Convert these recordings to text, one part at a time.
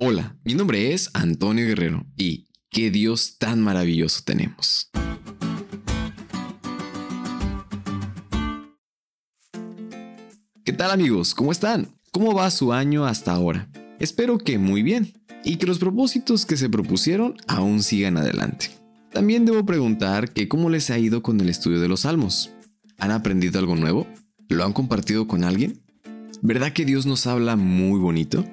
Hola, mi nombre es Antonio Guerrero y qué Dios tan maravilloso tenemos. ¿Qué tal amigos? ¿Cómo están? ¿Cómo va su año hasta ahora? Espero que muy bien y que los propósitos que se propusieron aún sigan adelante. También debo preguntar que cómo les ha ido con el estudio de los salmos. ¿Han aprendido algo nuevo? ¿Lo han compartido con alguien? ¿Verdad que Dios nos habla muy bonito?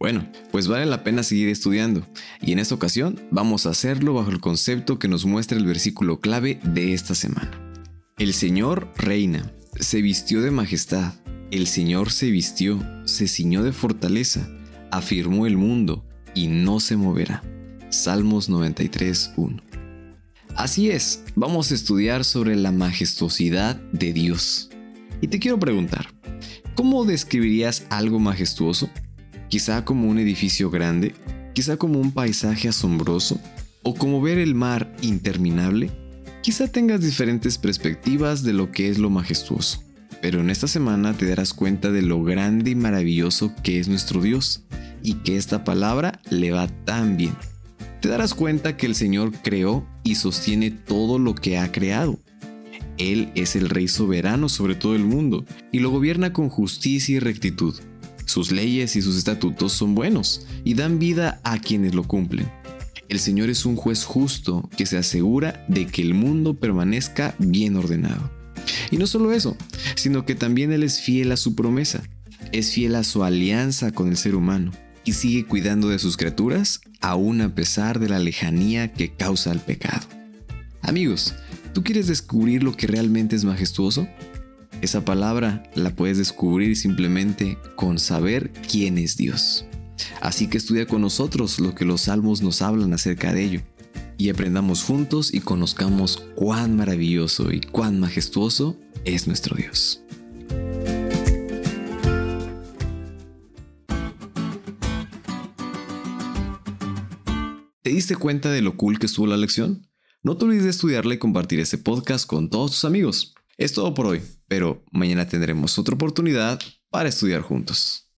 Bueno, pues vale la pena seguir estudiando, y en esta ocasión vamos a hacerlo bajo el concepto que nos muestra el versículo clave de esta semana. El Señor reina, se vistió de majestad, el Señor se vistió, se ciñó de fortaleza, afirmó el mundo y no se moverá. Salmos 93.1. Así es, vamos a estudiar sobre la majestuosidad de Dios. Y te quiero preguntar, ¿cómo describirías algo majestuoso? Quizá como un edificio grande, quizá como un paisaje asombroso, o como ver el mar interminable, quizá tengas diferentes perspectivas de lo que es lo majestuoso. Pero en esta semana te darás cuenta de lo grande y maravilloso que es nuestro Dios, y que esta palabra le va tan bien. Te darás cuenta que el Señor creó y sostiene todo lo que ha creado. Él es el Rey soberano sobre todo el mundo, y lo gobierna con justicia y rectitud. Sus leyes y sus estatutos son buenos y dan vida a quienes lo cumplen. El Señor es un juez justo que se asegura de que el mundo permanezca bien ordenado. Y no solo eso, sino que también Él es fiel a su promesa, es fiel a su alianza con el ser humano y sigue cuidando de sus criaturas aún a pesar de la lejanía que causa el pecado. Amigos, ¿tú quieres descubrir lo que realmente es majestuoso? Esa palabra la puedes descubrir simplemente con saber quién es Dios. Así que estudia con nosotros lo que los salmos nos hablan acerca de ello y aprendamos juntos y conozcamos cuán maravilloso y cuán majestuoso es nuestro Dios. ¿Te diste cuenta de lo cool que estuvo la lección? No te olvides de estudiarla y compartir este podcast con todos tus amigos. Es todo por hoy, pero mañana tendremos otra oportunidad para estudiar juntos.